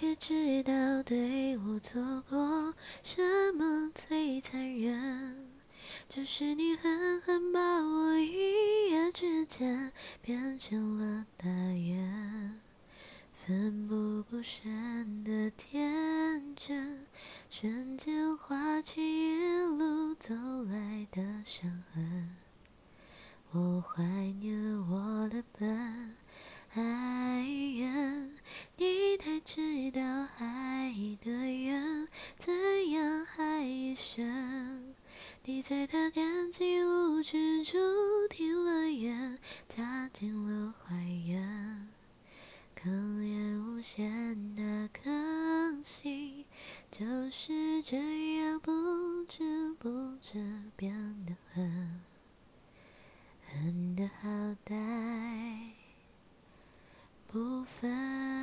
可知道对我做过什么最残忍？就是你狠狠把我一夜之间变成了大雁，奋不顾身的天真，瞬间化去一路走来的伤痕。我怀念你在他感情无趣中停了眼，加进了怀远，可怜无限的可惜，就是这样不知不觉变得很，很的好歹，不分。